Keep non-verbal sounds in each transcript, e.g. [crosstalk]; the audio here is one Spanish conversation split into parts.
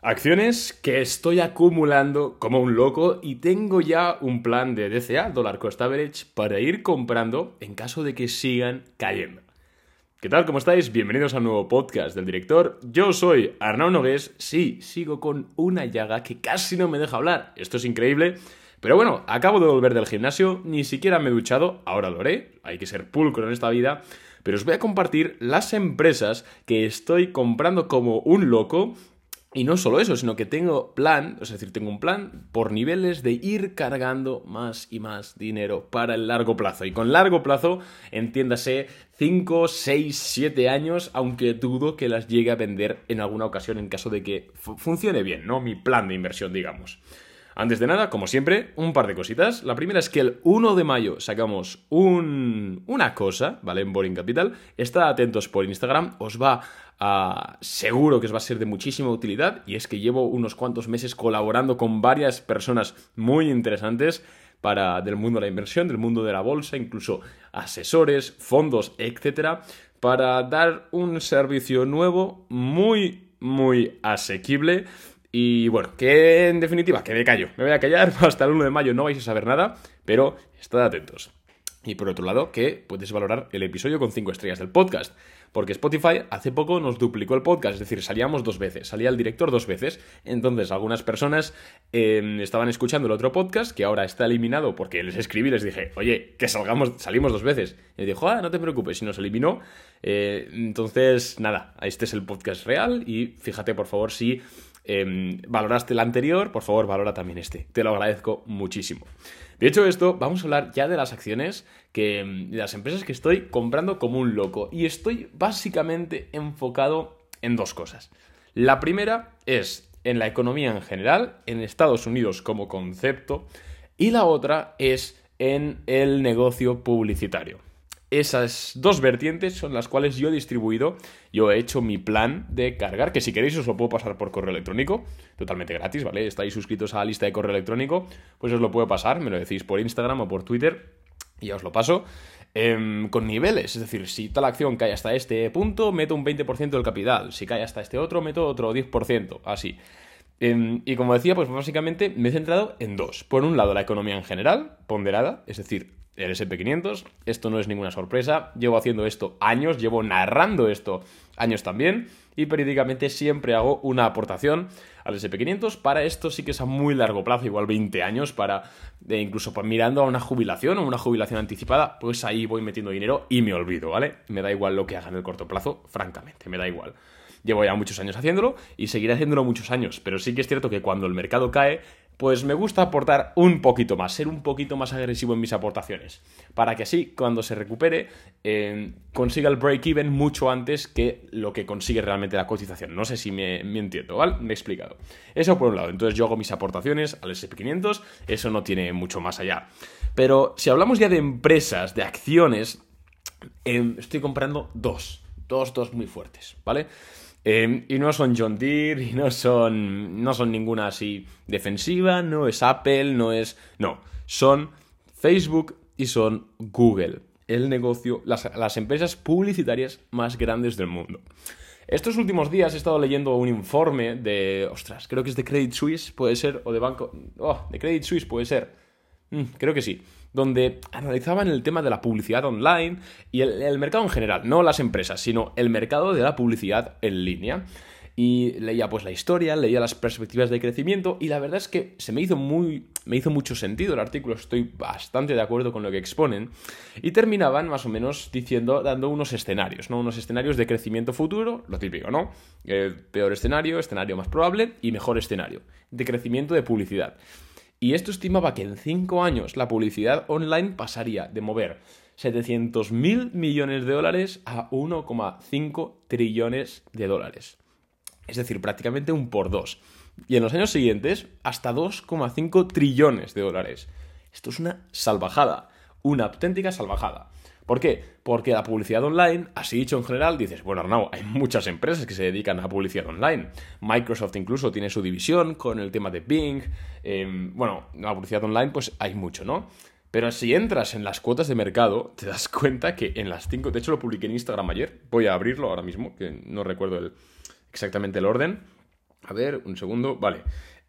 Acciones que estoy acumulando como un loco y tengo ya un plan de DCA, Dollar Cost Average, para ir comprando en caso de que sigan cayendo. ¿Qué tal? ¿Cómo estáis? Bienvenidos a un nuevo podcast del director. Yo soy Arnaud Nogués. Sí, sigo con una llaga que casi no me deja hablar. Esto es increíble. Pero bueno, acabo de volver del gimnasio, ni siquiera me he duchado, ahora lo haré, hay que ser pulcro en esta vida, pero os voy a compartir las empresas que estoy comprando como un loco y no solo eso, sino que tengo plan, es decir, tengo un plan por niveles de ir cargando más y más dinero para el largo plazo. Y con largo plazo, entiéndase 5, 6, 7 años, aunque dudo que las llegue a vender en alguna ocasión en caso de que funcione bien, ¿no? Mi plan de inversión, digamos. Antes de nada, como siempre, un par de cositas. La primera es que el 1 de mayo sacamos una cosa, ¿vale? En Boring Capital. Estad atentos por Instagram, os va a... seguro que os va a ser de muchísima utilidad y es que llevo unos cuantos meses colaborando con varias personas muy interesantes para del mundo de la inversión, del mundo de la bolsa, incluso asesores, fondos, etcétera, para dar un servicio nuevo muy muy asequible y bueno, que en definitiva, que me callo. Me voy a callar, [laughs] hasta el 1 de mayo no vais a saber nada, pero estad atentos. Y por otro lado, que puedes valorar el episodio con 5 estrellas del podcast. Porque Spotify hace poco nos duplicó el podcast, es decir, salíamos dos veces, salía el director dos veces. Entonces, algunas personas em, estaban escuchando el otro podcast, que ahora está eliminado, porque les escribí y les dije, oye, que salgamos, salimos dos veces. Y me dijo, ah, no te preocupes, si nos eliminó. Eh, entonces, nada, este es el podcast real y fíjate, por favor, si Em, valoraste el anterior, por favor, valora también este. Te lo agradezco muchísimo. De hecho, esto, vamos a hablar ya de las acciones que, em, de las empresas que estoy comprando como un loco. Y estoy básicamente enfocado en dos cosas. La primera es en la economía en general, en Estados Unidos como concepto, y la otra es en el negocio publicitario. Esas dos vertientes son las cuales yo he distribuido, yo he hecho mi plan de cargar, que si queréis os lo puedo pasar por correo electrónico, totalmente gratis, ¿vale? Estáis suscritos a la lista de correo electrónico, pues os lo puedo pasar, me lo decís por Instagram o por Twitter y ya os lo paso. Em, con niveles, es decir, si tal acción cae hasta este punto, meto un 20% del capital, si cae hasta este otro, meto otro 10%, así. Em, y como decía, pues básicamente me he centrado en dos. Por un lado, la economía en general, ponderada, es decir, el SP500. Esto no es ninguna sorpresa. Llevo haciendo esto años, llevo narrando esto años también. Y periódicamente siempre hago una aportación al SP500. Para esto sí que es a muy largo plazo, igual 20 años, para incluso mirando a una jubilación o una jubilación anticipada, pues ahí voy metiendo dinero y me olvido, ¿vale? Me da igual lo que haga en el corto plazo, francamente, me da igual. Llevo ya muchos años haciéndolo y seguiré haciéndolo muchos años, pero sí que es cierto que cuando el mercado cae, pues me gusta aportar un poquito más, ser un poquito más agresivo en mis aportaciones, para que así, cuando se recupere, eh, consiga el break-even mucho antes que lo que consigue realmente la cotización. No sé si me, entiendo, ¿vale? Me he explicado. Eso por un lado, entonces yo hago mis aportaciones al SP500, eso no tiene mucho más allá. Pero si hablamos ya de empresas, de acciones, em, estoy comprando dos, dos, dos muy fuertes, ¿vale? Em, y no son John Deere, [laughs] y no son, no son ninguna así defensiva, no es Apple, no es... No, son Facebook y son Google, el negocio, las, las empresas publicitarias más grandes del mundo. Estos últimos días he estado leyendo un informe de, ostras, creo que es de Credit Suisse, puede ser, o de Banco, oh, de Credit Suisse puede ser, mm, creo que sí, donde analizaban el tema de la publicidad online y el, mercado en general, no las empresas, sino el mercado de la publicidad en línea y leía pues la historia, leía las perspectivas de crecimiento y la verdad es que se me hizo muy me hizo mucho sentido el artículo, estoy bastante de acuerdo con lo que exponen y terminaban más o menos diciendo dando unos escenarios, ¿no? Unos escenarios de crecimiento futuro, lo típico, ¿no? peor escenario, escenario más probable y mejor escenario de crecimiento de publicidad. Y esto estimaba que en 5 años la publicidad online pasaría de mover 700 mil millones de dólares a 1,5 trillones de dólares. Es decir, prácticamente un por dos. Y en los años siguientes, hasta 2,5 trillones de dólares. Esto es una salvajada, una auténtica salvajada. ¿Por qué? Porque la publicidad online, así dicho en general, dices, bueno, Arnau, hay muchas empresas que se dedican a publicidad online. Microsoft incluso tiene su división con el tema de Bing. Em, bueno, la publicidad online, pues hay mucho, ¿no? Pero si entras en las cuotas de mercado, te das [laughs] cuenta que en las cinco, de hecho lo publiqué en Instagram ayer, voy a abrirlo ahora mismo, que no recuerdo exactamente el orden, A ver, un segundo. Vale.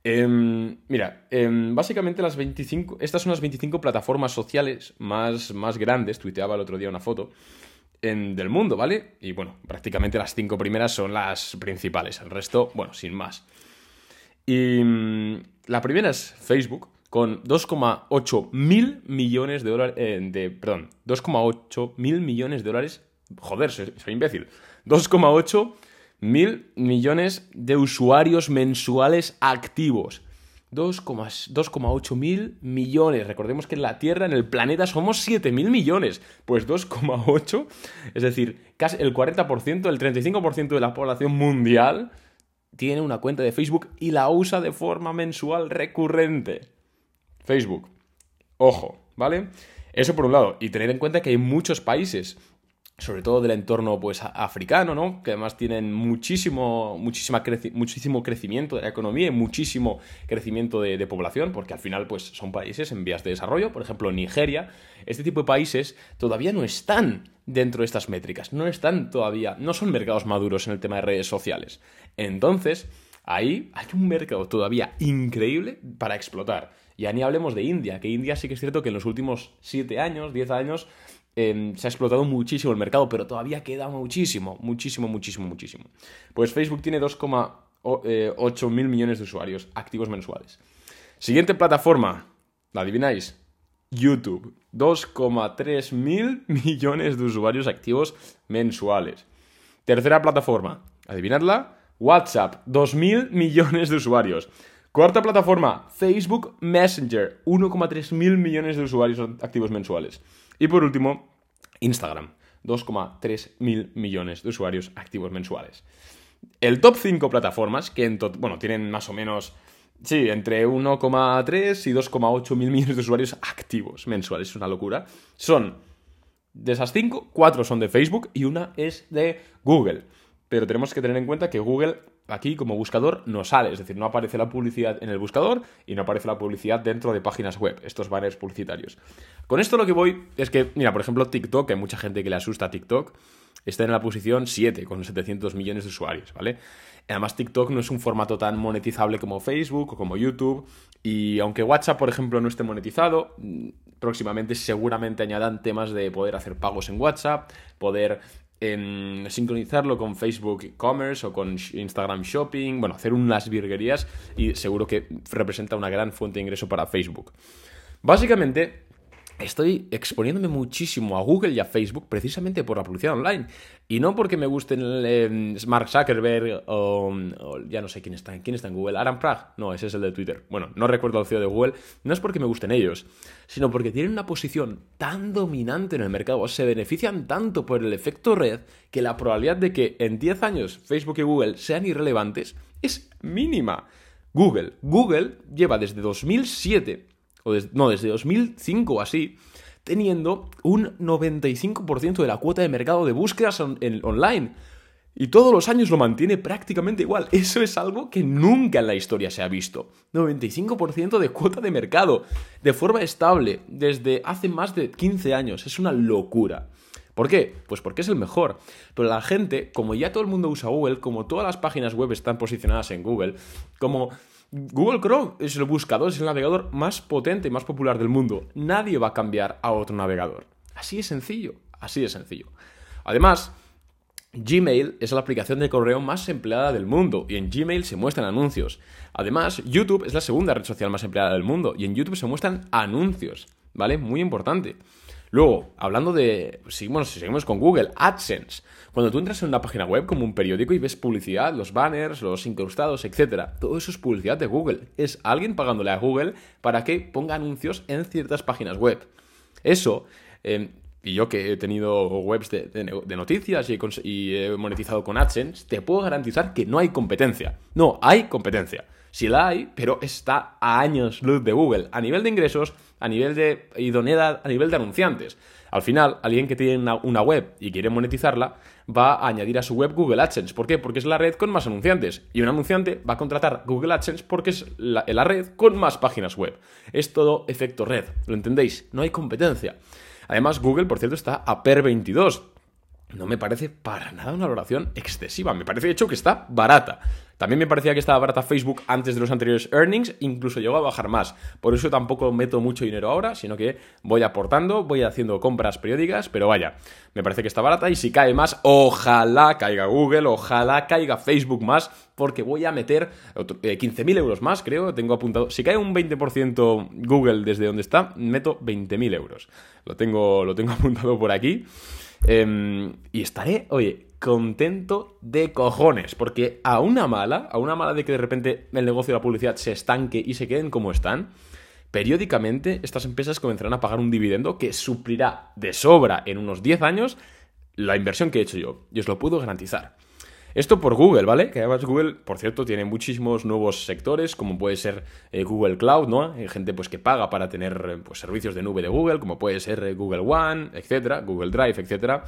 Em, mira, em, básicamente las 25, estas son las 25 plataformas sociales más, más grandes, tuiteaba el otro día una foto, del mundo, ¿vale? Y bueno, prácticamente las cinco primeras son las principales, el resto, bueno, sin más. Y mm, la primera es Facebook, con 2,8 mil millones de dólares, eh, de, perdón, 2,8 mil millones de dólares, joder, soy, soy imbécil, 2,8 mil millones de usuarios mensuales activos. 2,8 mil millones. Recordemos que en la Tierra, en el planeta, somos 7 mil millones. Pues 2,8, es decir, casi el 40%, el 35% de la población mundial tiene una cuenta de Facebook y la usa de forma mensual recurrente. Facebook. Ojo, ¿vale? Eso por un lado. Y tener en cuenta que hay muchos países sobre todo del entorno pues africano, ¿no? Que además tienen muchísimo, muchísimo crecimiento de la economía y muchísimo crecimiento de, población, porque al final pues son países en vías de desarrollo, por ejemplo Nigeria, este tipo de países todavía no están dentro de estas métricas, no están todavía, no son mercados maduros en el tema de redes sociales. Entonces, ahí hay un mercado todavía increíble para explotar. Ya ni hablemos de India, que India sí que es cierto que en los últimos 7 años, 10 años, Em, se ha explotado muchísimo el mercado, pero todavía queda muchísimo, muchísimo, muchísimo, muchísimo. Pues Facebook tiene 2,8 eh, mil millones de usuarios activos mensuales. Siguiente plataforma, ¿la adivináis? YouTube, 2,3 mil [laughs] millones de usuarios activos mensuales. Tercera plataforma, adivinadla, WhatsApp, 2.000 [laughs] millones de usuarios. Cuarta plataforma, Facebook Messenger, 1,3 mil millones de usuarios activos mensuales. Y por último, Instagram, 2,3 mil millones de usuarios activos mensuales. El top 5 plataformas, que en bueno, tienen más o menos, sí, entre 1,3 y 2,8 mil millones de usuarios activos mensuales, es una locura, son, de esas 5, 4 son de Facebook y una es de Google. Pero tenemos que tener en cuenta que Google aquí como buscador no sale, es decir, no aparece la publicidad en el buscador y no aparece la publicidad dentro de páginas web, estos banners publicitarios. Con esto lo que voy es que, mira, por ejemplo, TikTok, hay mucha gente que le asusta a TikTok, está en la posición 7 con 700 millones de usuarios, ¿vale? Además, TikTok no es un formato tan monetizable como Facebook o como YouTube. Y aunque WhatsApp, por ejemplo, no esté monetizado, mm, próximamente seguramente añadan temas de poder hacer pagos en WhatsApp, poder en sincronizarlo con Facebook e-commerce o con Instagram Shopping, bueno, hacer unas virguerías y seguro que representa una gran fuente de ingreso para Facebook. Básicamente, estoy exponiéndome muchísimo a Google y a Facebook precisamente por la publicidad online. Y no porque me gusten eh, Mark Zuckerberg o, ya no sé quién está, quién está en Google. Aaron Prag, no, ese es el de Twitter. Bueno, no recuerdo el CEO de Google. No es porque me gusten ellos, sino porque tienen una posición tan dominante en el mercado, se benefician tanto por el efecto red, que la probabilidad de que en 10 años Facebook y Google sean irrelevantes es mínima. Google, Google lleva desde 2007 o no, desde 2005 o así, teniendo un 95% de la cuota de mercado de búsquedas online. Y todos los años lo mantiene prácticamente igual. [laughs] Eso es algo que nunca en la historia se ha visto. 95% de cuota de mercado, de forma estable, desde hace más de 15 años. Es una locura. ¿Por qué? Pues porque es el mejor. Pero la gente, como ya todo el mundo usa Google, como todas las páginas web están posicionadas en Google, como Google Chrome es el buscador, es el navegador más potente y más popular del mundo. Nadie va a cambiar a otro navegador. Así de sencillo, así de sencillo. Además, Gmail es la aplicación de correo más empleada del mundo y en Gmail se muestran anuncios. Además, YouTube es la segunda red social más empleada del mundo y en YouTube se muestran anuncios, ¿vale? Muy importante. Luego, hablando de, seguimos, con Google, AdSense. Cuando tú entras en una página web como un periódico y ves publicidad, los banners, los incrustados, etc., todo eso es publicidad de Google. Es alguien pagándole a Google para que ponga anuncios en ciertas páginas web. Eso, em, y yo que he tenido webs de, noticias y y he monetizado con AdSense, te puedo garantizar que no hay competencia. No, hay competencia. Sí la hay, pero está a años luz de Google, a nivel de ingresos, a nivel de idoneidad, a nivel de anunciantes. Al final, alguien que tiene una, web y quiere monetizarla, va a añadir a su web Google AdSense. ¿Por qué? Porque es la red con más anunciantes. Y un anunciante va a contratar Google AdSense porque es la, la red con más páginas web. Es todo efecto red. ¿Lo entendéis? No hay competencia. Además, Google, por cierto, está a PER 22. No me parece para nada una valoración excesiva. Me parece, de hecho, que está barata. También me parecía que estaba barata Facebook antes de los anteriores earnings, incluso llegó a bajar más. Por eso tampoco meto mucho dinero ahora, sino que voy aportando, voy haciendo compras periódicas, pero vaya, me parece que está barata y si cae más, ojalá caiga Google, ojalá caiga Facebook más, porque voy a meter 15.000 eh, euros más, creo, tengo apuntado. Si cae un 20% Google desde donde está, meto 20.000 euros. Lo tengo, lo tengo [laughs] apuntado por aquí. Em, y estaré, oye, contento de cojones, porque a una mala, a una mala de que de repente el negocio de la publicidad se estanque y se queden como están, periódicamente estas empresas comenzarán a pagar un dividendo que suplirá de sobra en unos 10 años la inversión que he hecho yo. Y os lo puedo garantizar. Esto por Google, ¿vale? Que además Google, por cierto, tiene muchísimos nuevos sectores, como puede ser eh, Google Cloud, ¿no? Hay gente pues que paga para tener eh, pues, servicios de nube de Google, como puede ser eh, Google One, etcétera, Google Drive, etcétera.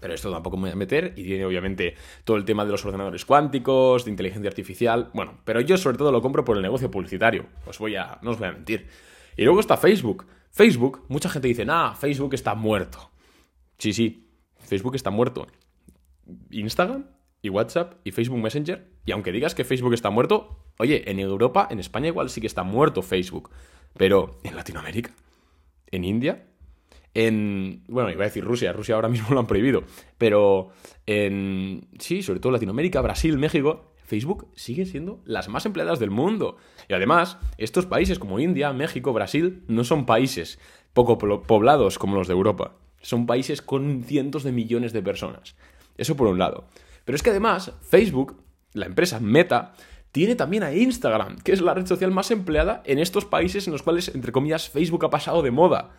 Pero esto tampoco me voy a meter y tiene obviamente todo el tema de los ordenadores cuánticos, de inteligencia artificial. Bueno, pero yo sobre todo lo compro por el negocio publicitario. Os voy a, no os voy a mentir. Y luego está Facebook. Facebook, mucha gente dice, ah, Facebook está muerto. Sí, sí, Facebook está muerto. Instagram y WhatsApp y Facebook Messenger. Y aunque digas que Facebook está muerto, oye, en Europa, en España igual sí que está muerto Facebook. Pero en Latinoamérica, en India, en. Bueno, iba a decir Rusia, Rusia ahora mismo lo han prohibido. Pero en. Sí, sobre todo Latinoamérica, Brasil, México. Facebook sigue siendo las más empleadas del mundo. Y además, estos países como India, México, Brasil, no son países poco poblados como los de Europa. Son países con cientos de millones de personas. Eso por un lado. Pero es que además, Facebook, la empresa Meta, tiene también a Instagram, que es la red social más empleada en estos países en los cuales, entre comillas, Facebook ha pasado de moda.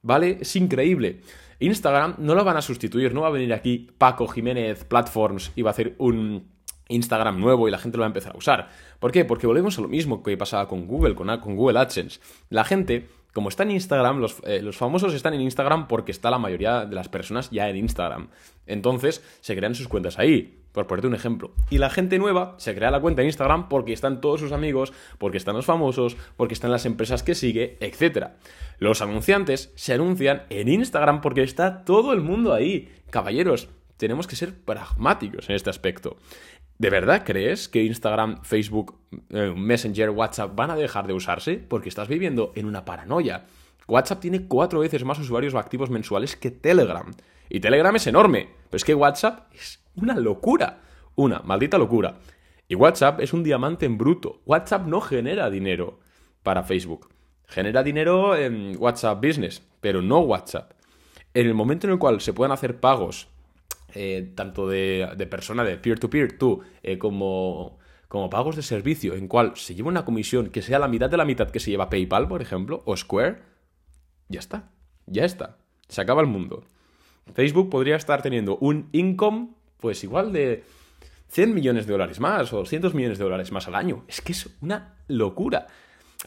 ¿Vale? Es increíble. Instagram no lo van a sustituir, no va a venir aquí Paco Jiménez Platforms y va a hacer un Instagram nuevo y la gente lo va a empezar a usar. ¿Por qué? Porque volvemos a lo mismo que pasaba con Google, con, con Google AdSense. La gente como está en Instagram, eh, los, famosos están en Instagram porque está la mayoría de las personas ya en Instagram. Entonces se crean sus cuentas ahí, por ponerte un ejemplo. Y la gente nueva se crea la cuenta en Instagram porque están todos sus amigos, porque están los famosos, porque están las empresas que sigue, etc. Los anunciantes se anuncian en Instagram porque está todo el mundo ahí. Caballeros, tenemos que ser pragmáticos en este aspecto. ¿De verdad crees que Instagram, Facebook, eh, Messenger, WhatsApp van a dejar de usarse? Porque estás viviendo en una paranoia. WhatsApp tiene cuatro veces más usuarios activos mensuales que Telegram. Y Telegram es enorme. Pero es que WhatsApp es una locura. Una maldita locura. Y WhatsApp es un diamante en bruto. WhatsApp no genera dinero para Facebook. Genera dinero en WhatsApp Business, pero no WhatsApp. En el momento en el cual se puedan hacer pagos eh, tanto de, de, persona de peer-to-peer, tú, eh, como, como pagos de servicio, en cual se lleva una comisión que sea la mitad de la mitad que se lleva PayPal, por ejemplo, o Square, ya está, ya está, se acaba el mundo. Facebook podría estar teniendo un income, pues igual de 100 millones de dólares más o 200 millones de dólares más al año. Es que es una locura.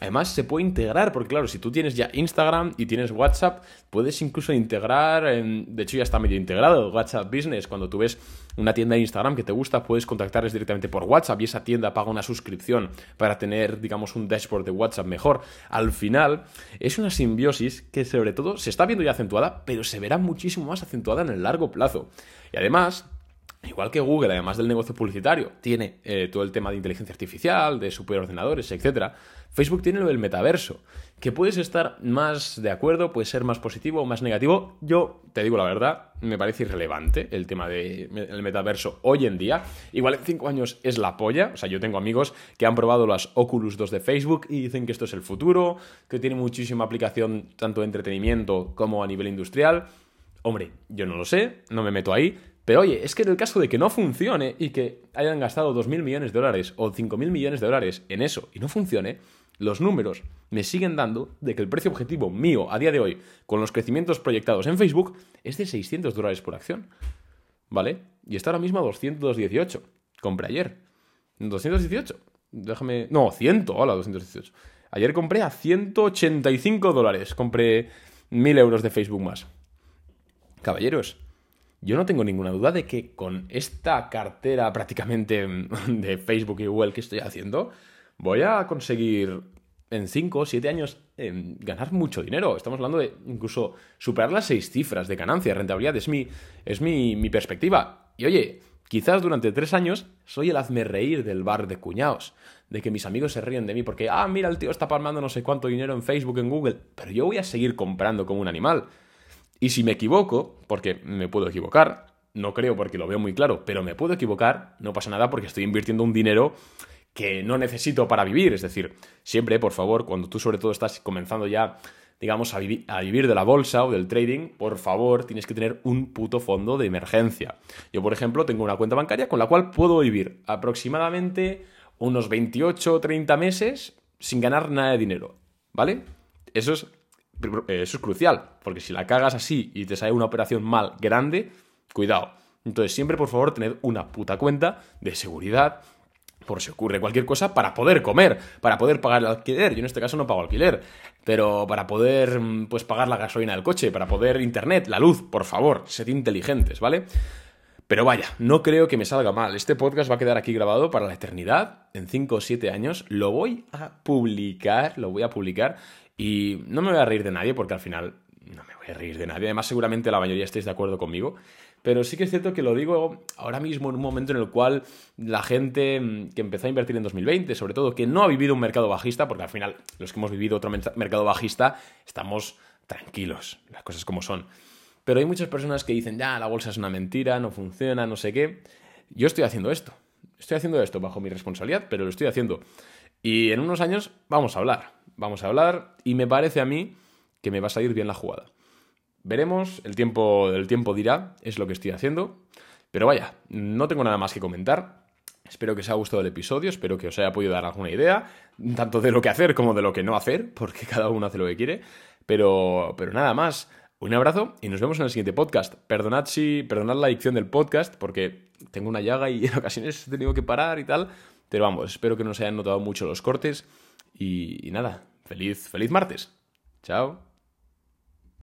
Además, se puede integrar, porque claro, si tú tienes ya Instagram y tienes WhatsApp, puedes incluso integrar, de hecho ya está medio integrado WhatsApp Business. Cuando tú ves una tienda de Instagram que te gusta, puedes contactarles directamente por WhatsApp y esa tienda paga una suscripción para tener, digamos, un dashboard de WhatsApp mejor. Al final, es una simbiosis que sobre todo se está viendo ya acentuada, pero se verá muchísimo más acentuada en el largo plazo. Y además, Igual que Google, además del negocio publicitario, tiene eh, todo el tema de inteligencia artificial, de superordenadores, etc. Facebook tiene lo del metaverso, que puedes estar más de acuerdo, puede ser más positivo o más negativo. Yo te digo la verdad, me parece irrelevante el tema del metaverso hoy en día. Igual en 5 años es la polla. O sea, yo tengo amigos que han probado las Oculus 2 de Facebook y dicen que esto es el futuro, que tiene muchísima aplicación tanto de entretenimiento como a nivel industrial. Hombre, yo no lo sé, no me meto ahí, pero oye, es que en el caso de que no funcione y que hayan gastado 2.000 millones de dólares o 5.000 millones de dólares en eso y no funcione, los números me siguen dando de que el precio objetivo mío a día de hoy, con los crecimientos proyectados en Facebook, es de 600 dólares por acción. ¿Vale? Y está ahora mismo a 218. Compré ayer. 218. Déjame... No, 100. Hola, 218. Ayer compré a 185 dólares. Compré 1000 euros de Facebook más. Caballeros, yo no tengo ninguna duda de que con esta cartera prácticamente [laughs] de Facebook y Google que estoy haciendo, voy a conseguir en 5 o 7 años ganar mucho dinero. Estamos hablando de incluso superar las 6 cifras de ganancia, rentabilidad. Es mi, es mi, mi perspectiva. Y oye, Quizás durante tres años soy el hazme reír del bar de cuñados, de que mis amigos se ríen de mí porque, ah, mira, el tío está palmando no sé cuánto dinero en Facebook, en Google, pero yo voy a seguir comprando como un animal. Y si me equivoco, porque me puedo equivocar, no creo porque lo veo muy claro, pero me puedo equivocar, no pasa nada porque estoy invirtiendo un dinero que no necesito para vivir. Es decir, siempre, por favor, cuando tú sobre todo estás comenzando ya digamos, a, vivir de la bolsa o del trading, por favor, tienes que tener un puto fondo de emergencia. Yo, por ejemplo, tengo una cuenta bancaria con la cual puedo vivir aproximadamente unos 28 o 30 meses sin ganar nada de dinero, ¿vale? Eso es, eso es crucial, porque si la cagas así y te sale una operación mal grande, cuidado. Entonces, siempre, por favor, tened una puta cuenta de seguridad por si ocurre cualquier cosa, para poder comer, para poder pagar el alquiler. Yo en este caso no pago alquiler, pero para poder mm, pues pagar la gasolina del coche, para poder internet, la luz, por favor, sed inteligentes, ¿vale? Pero vaya, no creo que me salga mal. Este podcast va a quedar aquí grabado para la eternidad, en 5 o 7 años. Lo voy a publicar, lo voy a publicar y no me voy a reír de nadie porque al final no me voy a reír de nadie. Además, seguramente la mayoría estéis de acuerdo conmigo. Pero sí que es cierto que lo digo ahora mismo en un momento en el cual la gente mm, que empezó a invertir en 2020, sobre todo que no ha vivido un mercado bajista, porque al final los que hemos vivido otro mercado bajista estamos tranquilos, las cosas como son. Pero hay muchas personas que dicen, ya, la bolsa es una mentira, no funciona, no sé qué. Yo estoy haciendo esto. Estoy haciendo esto bajo mi responsabilidad, pero lo estoy haciendo. Y en unos años vamos a hablar. Vamos a hablar y me parece a mí que me va a salir bien la jugada. Veremos, el tiempo, el tiempo dirá, es lo que estoy haciendo. Pero vaya, no tengo nada más que comentar. Espero que os haya gustado el episodio, espero que os haya podido dar alguna idea, tanto de lo que hacer como de lo que no hacer, [laughs] porque cada uno hace lo que quiere. Pero, pero nada más. Un abrazo y nos vemos en el siguiente podcast. Perdonad si, perdonad la dicción del podcast, porque tengo una llaga y [laughs] en ocasiones he tenido que parar y tal. Pero vamos, espero que no se hayan notado mucho los cortes. Y, y nada, feliz, feliz martes. Chao.